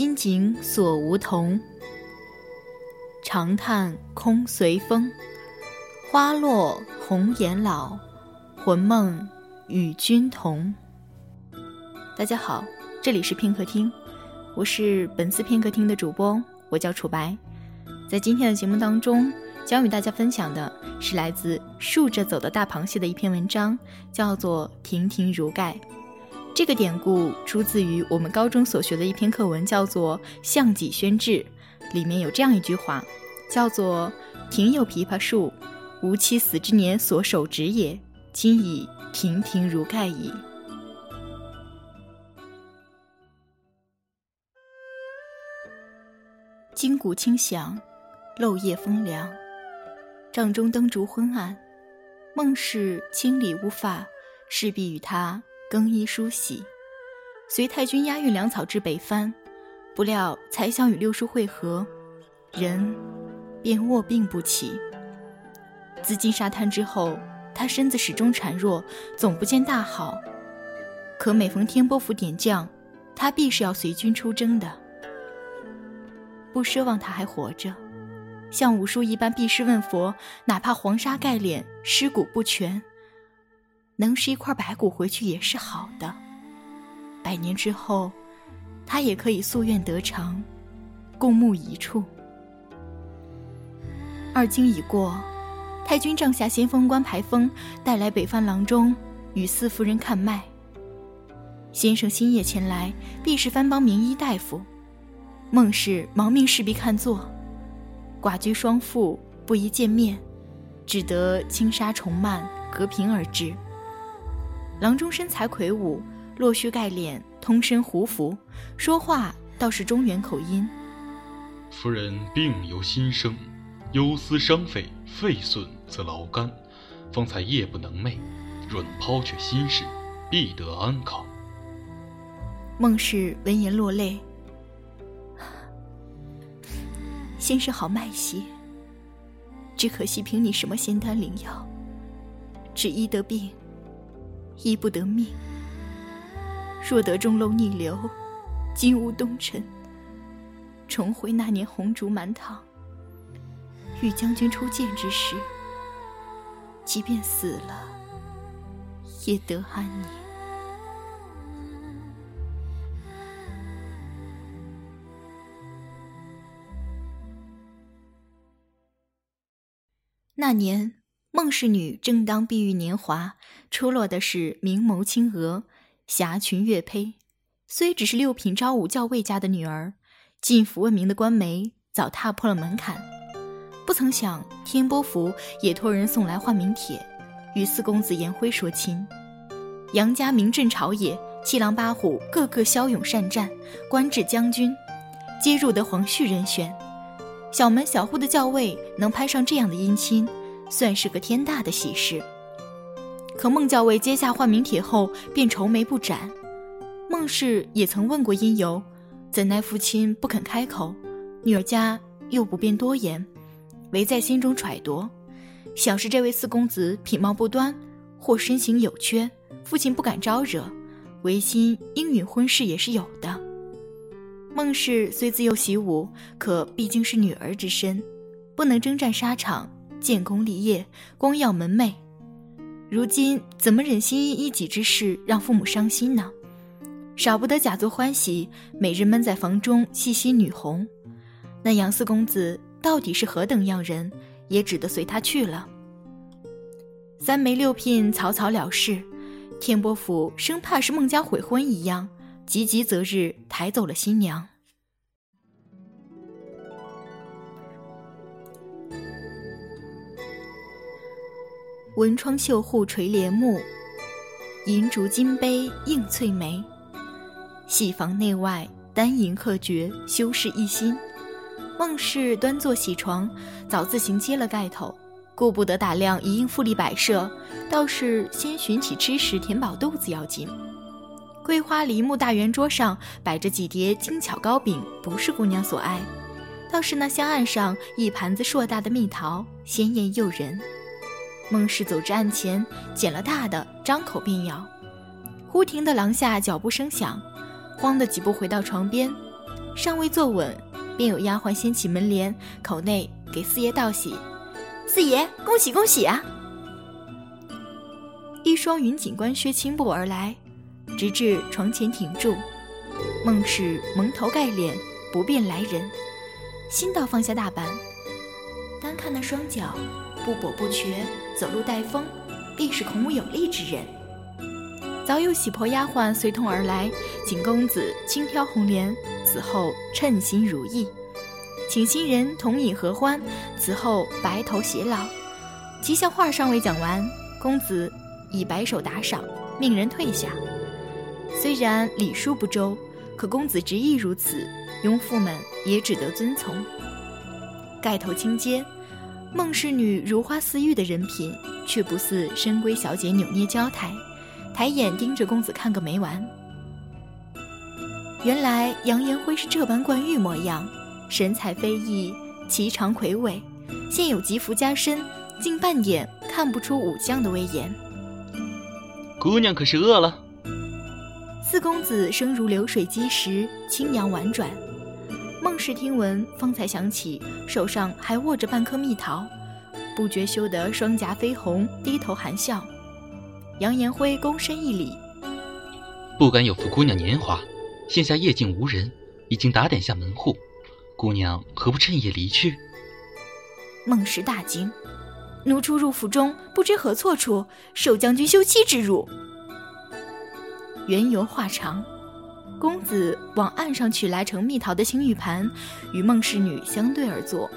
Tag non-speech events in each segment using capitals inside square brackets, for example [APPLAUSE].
金井锁梧桐。长叹空随风，花落红颜老，魂梦与君同。大家好，这里是片刻听，我是本次片刻听的主播，我叫楚白。在今天的节目当中，将与大家分享的是来自竖着走的大螃蟹的一篇文章，叫做《亭亭如盖》。这个典故出自于我们高中所学的一篇课文，叫做《项脊轩志》。里面有这样一句话，叫做“庭有枇杷树，吾妻死之年所手植也，今已亭亭如盖矣。”金鼓清响，漏夜风凉，帐中灯烛昏暗。孟氏清理乌发，势必与他更衣梳洗，随太君押运粮草至北藩。不料才想与六叔会合，人便卧病不起。自进沙滩之后，他身子始终孱弱，总不见大好。可每逢天波府点将，他必是要随军出征的。不奢望他还活着，像五叔一般避世问佛，哪怕黄沙盖脸，尸骨不全，能拾一块白骨回去也是好的。百年之后。他也可以夙愿得偿，共沐一处。二更已过，太君帐下先锋官排风带来北藩郎中与四夫人看脉。先生星夜前来，必是藩邦名医大夫。孟氏忙命侍婢看座，寡居双妇不宜见面，只得轻纱重幔隔屏而至。郎中身材魁梧，落须盖脸。通身胡服，说话倒是中原口音。夫人病由心生，忧思伤肺，肺损则劳肝，方才夜不能寐。若能抛却心事，必得安康。孟氏闻言落泪。先生好脉些，只可惜凭你什么仙丹灵药，只医得病，医不得命。若得中楼逆流，金屋东沉，重回那年红烛满堂，与将军初见之时，即便死了，也得安宁。那年，孟氏女正当碧玉年华，出落的是明眸清娥。霞裙月胚，虽只是六品昭武校尉家的女儿，进府问名的官媒早踏破了门槛。不曾想天波府也托人送来换名帖，与四公子颜辉说亲。杨家名震朝野，七郎八虎个个骁勇善战，官至将军，皆入得皇婿人选。小门小户的校尉能攀上这样的姻亲，算是个天大的喜事。可孟教尉接下换名帖后，便愁眉不展。孟氏也曾问过因由，怎奈父亲不肯开口，女儿家又不便多言，唯在心中揣度，想是这位四公子品貌不端，或身形有缺，父亲不敢招惹，唯心应允婚事也是有的。孟氏虽自幼习武，可毕竟是女儿之身，不能征战沙场，建功立业，光耀门楣。如今怎么忍心因一己之事让父母伤心呢？少不得假作欢喜，每日闷在房中细心女红。那杨四公子到底是何等样人，也只得随他去了。三媒六聘草草了事，天波府生怕是孟家悔婚一样，急急择日抬走了新娘。文窗绣户垂帘幕，银烛金杯映翠眉。戏房内外丹银刻绝，修饰一新。孟氏端坐喜床，早自行揭了盖头，顾不得打量一应富丽摆设，倒是先寻起吃食填饱肚子要紧。桂花梨木大圆桌上摆着几碟精巧糕饼，不是姑娘所爱，倒是那香案上一盘子硕大的蜜桃，鲜艳诱人。孟氏走至案前，捡了大的，张口便咬。忽听得廊下脚步声响，慌的几步回到床边，尚未坐稳，便有丫鬟掀起门帘，口内给四爷道喜：“四爷，恭喜恭喜啊！”一双云锦官靴轻步而来，直至床前停住。孟氏蒙头盖脸，不便来人，心道放下大板。单看那双脚，不跛不瘸，走路带风，必是孔武有力之人。早有喜婆丫鬟随同而来，请公子轻挑红莲，此后称心如意；请新人同饮合欢，此后白头偕老。吉祥话尚未讲完，公子已摆手打赏，命人退下。虽然礼数不周，可公子执意如此，庸妇们也只得遵从。盖头轻阶，孟氏女如花似玉的人品，却不似深闺小姐扭捏娇态。抬眼盯着公子看个没完。原来杨延辉是这般冠玉模样，神采飞逸，颀长魁伟，现有吉服加身，竟半点看不出武将的威严。姑娘可是饿了？四公子声如流水击石，清扬婉转。孟氏听闻，方才想起手上还握着半颗蜜桃，不觉羞得双颊绯红，低头含笑。杨延辉躬身一礼，不敢有负姑娘年华。现下夜静无人，已经打点下门户，姑娘何不趁夜离去？孟氏大惊，奴初入府中，不知何错处，受将军休妻之辱。缘由话长，公子往岸上取来盛蜜桃的青玉盘，与孟氏女相对而坐。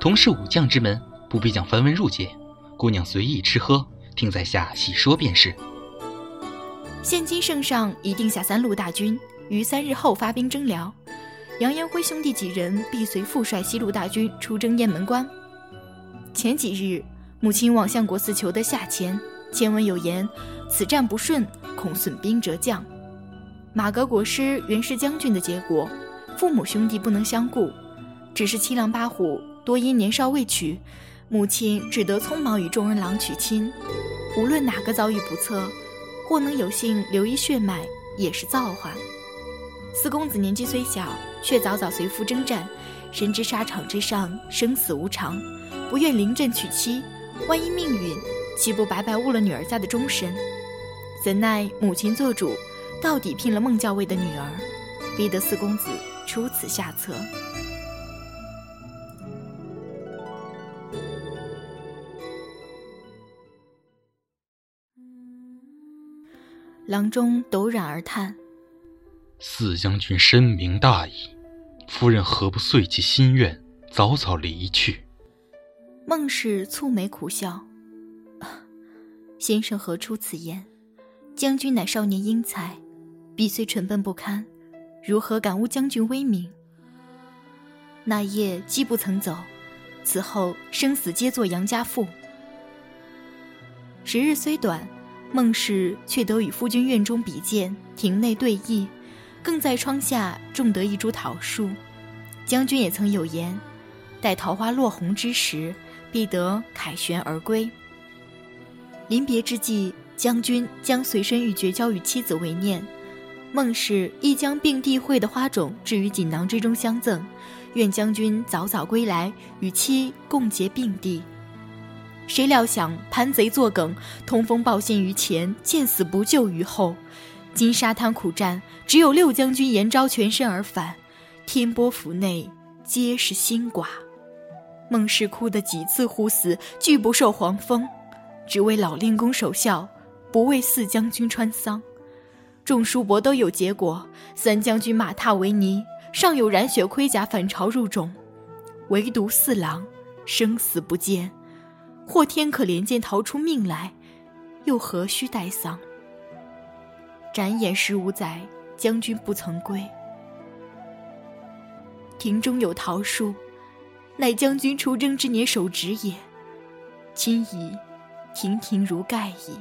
同是武将之门，不必讲繁文缛节，姑娘随意吃喝。听在下细说便是。现今圣上已定下三路大军，于三日后发兵征辽。杨延辉兄弟几人必随父帅西路大军出征雁门关。前几日，母亲往相国寺求得下签，签文有言：此战不顺，恐损兵折将。马革裹尸原是将军的结果，父母兄弟不能相顾，只是七郎八虎多因年少未娶。母亲只得匆忙与众人郎娶亲，无论哪个遭遇不测，或能有幸留一血脉，也是造化。四公子年纪虽小，却早早随父征战，深知沙场之上生死无常，不愿临阵娶妻。万一命运，岂不白白误了女儿家的终身？怎奈母亲做主，到底聘了孟教尉的女儿，逼得四公子出此下策。郎中陡然而叹：“四将军深明大义，夫人何不遂其心愿，早早离去？”孟氏蹙眉苦笑：“ [SIGHS] 先生何出此言？将军乃少年英才，彼虽蠢笨不堪，如何敢污将军威名？那夜既不曾走，此后生死皆做杨家妇。时日虽短。”孟氏却得与夫君院中比剑，庭内对弈，更在窗下种得一株桃树。将军也曾有言，待桃花落红之时，必得凯旋而归。临别之际，将军将随身玉珏交与妻子为念。孟氏亦将并蒂会的花种置于锦囊之中相赠，愿将军早早归来，与妻共结并蒂。谁料想盘贼作梗，通风报信于前，见死不救于后。今沙滩苦战，只有六将军延昭全身而返，天波府内皆是新寡。孟氏哭得几次呼死，拒不受皇封，只为老令公守孝，不为四将军穿丧。众叔伯都有结果，三将军马踏为泥，尚有染血盔甲反朝入冢，唯独四郎生死不见。或天可怜见逃出命来，又何须待丧？转眼十五载，将军不曾归。庭中有桃树，乃将军出征之年手植也。今已亭亭如盖矣。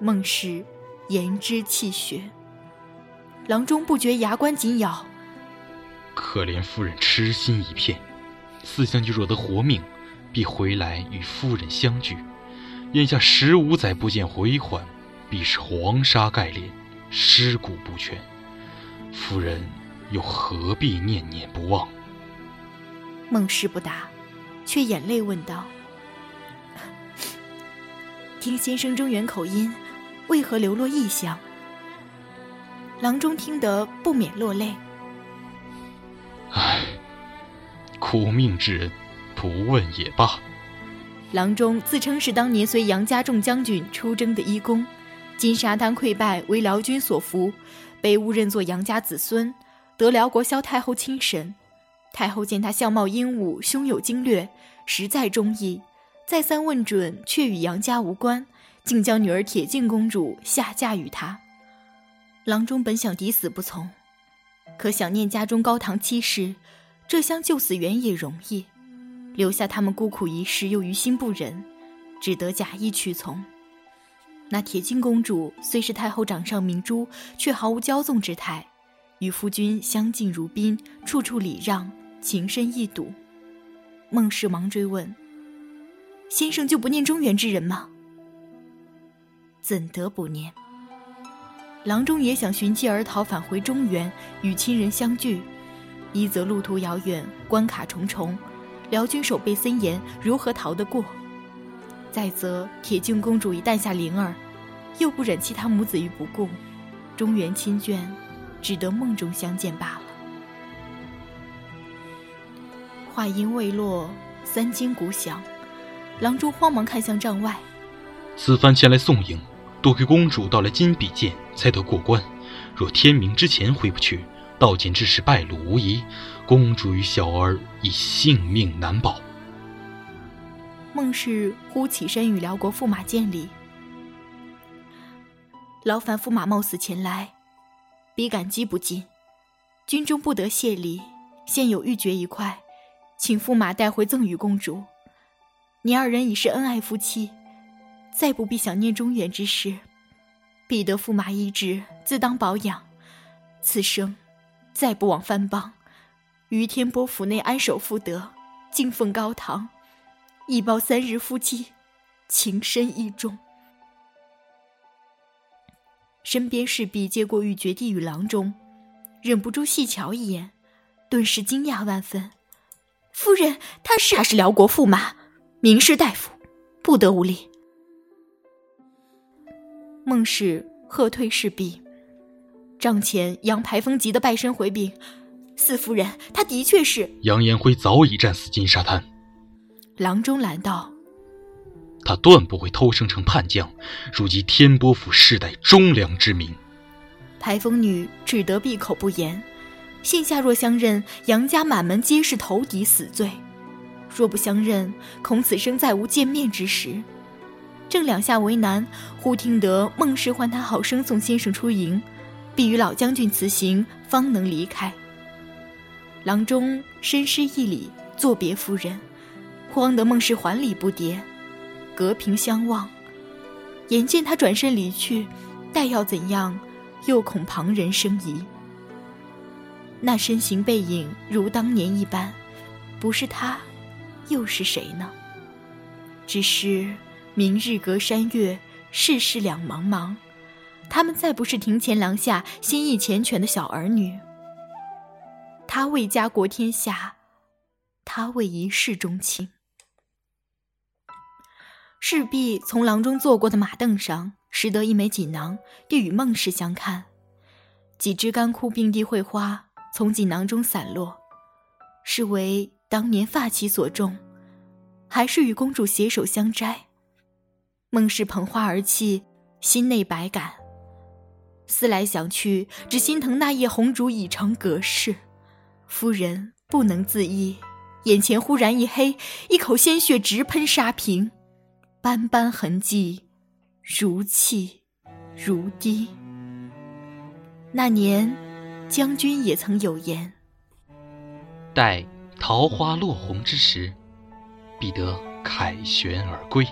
孟氏言之气血，郎中不觉牙关紧咬。可怜夫人痴心一片，四将军若得活命。必回来与夫人相聚。眼下十五载不见回还，必是黄沙盖脸，尸骨不全。夫人又何必念念不忘？孟氏不答，却眼泪问道：“ [LAUGHS] 听先生中原口音，为何流落异乡？”郎中听得不免落泪。唉，苦命之人，不问也罢。郎中自称是当年随杨家众将军出征的医工，金沙滩溃败，为辽军所俘，被误认作杨家子孙，得辽国萧太后亲审。太后见他相貌英武，胸有经略，实在中意，再三问准，却与杨家无关，竟将女儿铁镜公主下嫁与他。郎中本想抵死不从，可想念家中高堂妻室，这厢救死原也容易，留下他们孤苦一世又于心不忍，只得假意屈从。那铁镜公主虽是太后掌上明珠，却毫无骄纵之态，与夫君相敬如宾，处处礼让，情深意笃。孟氏忙追问：“先生就不念中原之人吗？”怎得不念？郎中也想寻机而逃，返回中原与亲人相聚。一则路途遥远，关卡重重，辽军守备森严，如何逃得过？再则铁镜公主已诞下灵儿，又不忍弃他母子于不顾，中原亲眷，只得梦中相见罢了。话音未落，三更鼓响，郎中慌忙看向帐外，此番前来送迎。多亏公主到了金笔剑，才得过关。若天明之前回不去，到检之时败露无遗，公主与小儿已性命难保。孟氏忽起身与辽国驸马见礼，劳烦驸马冒死前来，比感激不尽。军中不得谢礼，现有玉珏一块，请驸马带回赠与公主。你二人已是恩爱夫妻。再不必想念中原之事，必得驸马医治，自当保养。此生再不往藩邦，于天波府内安守妇德，敬奉高堂，一包三日夫妻，情深意重。身边侍婢接过玉珏递与郎中，忍不住细瞧一眼，顿时惊讶万分。夫人，他是他是辽国驸马，名士大夫，不得无礼。孟氏喝退侍婢，帐前杨排风急得拜身回禀：“四夫人，他的确是杨延辉，早已战死金沙滩。”郎中拦道：“他断不会偷生成叛将，如及天波府世代忠良之名。”排风女只得闭口不言。现下若相认，杨家满门皆是投敌死罪；若不相认，恐此生再无见面之时。正两下为难，忽听得孟氏唤他好生送先生出营，必与老将军辞行，方能离开。郎中深施一礼，作别夫人，慌得孟氏还礼不迭，隔屏相望。眼见他转身离去，待要怎样，又恐旁人生疑。那身形背影如当年一般，不是他，又是谁呢？只是。明日隔山岳，世事两茫茫。他们再不是庭前廊下心意缱绻的小儿女。他为家国天下，他为一世钟情。势必从郎中坐过的马凳上拾得一枚锦囊，递与孟氏相看。几枝干枯并蒂蕙花从锦囊中散落，是为当年发妻所种，还是与公主携手相摘？孟氏捧花而泣，心内百感。思来想去，只心疼那夜红烛已成隔世。夫人不能自抑，眼前忽然一黑，一口鲜血直喷纱屏，斑斑痕迹，如泣如滴。那年，将军也曾有言：“待桃花落红之时，必得凯旋而归。”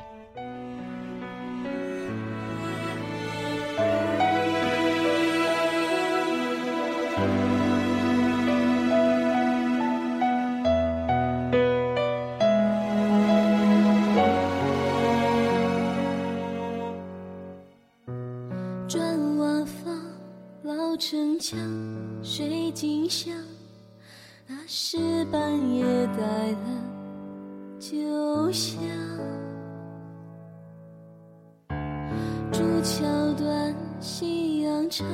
墙，水晶香，那是半夜带了酒香。竹桥断，夕阳长，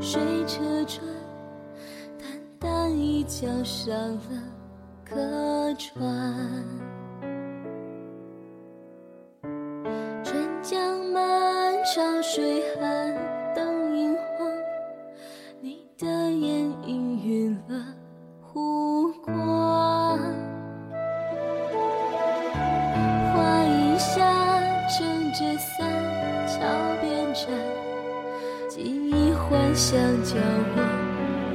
水车转，淡淡一角上了客船。叫我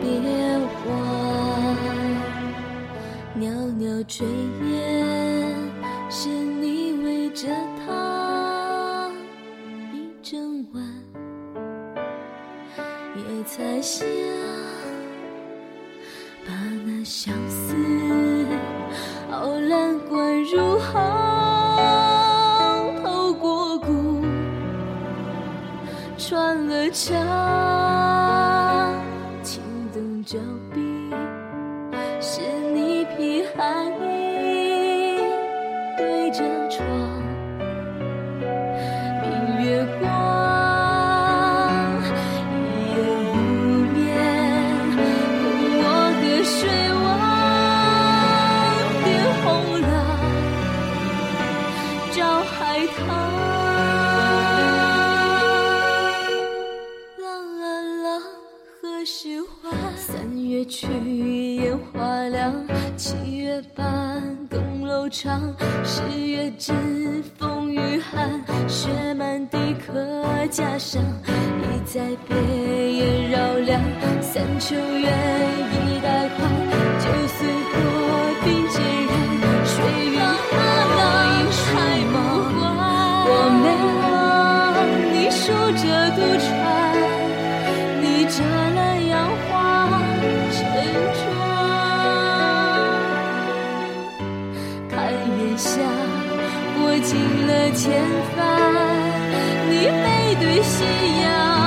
别忘。袅袅炊烟，是你围着他一整晚，也才想把那相思熬烂灌入喉，透过骨穿了肠，去，烟花凉；七月半，更楼长；十月至，风雨寒。雪满地客家乡，一再别烟绕梁。三秋月，前方，你背对夕阳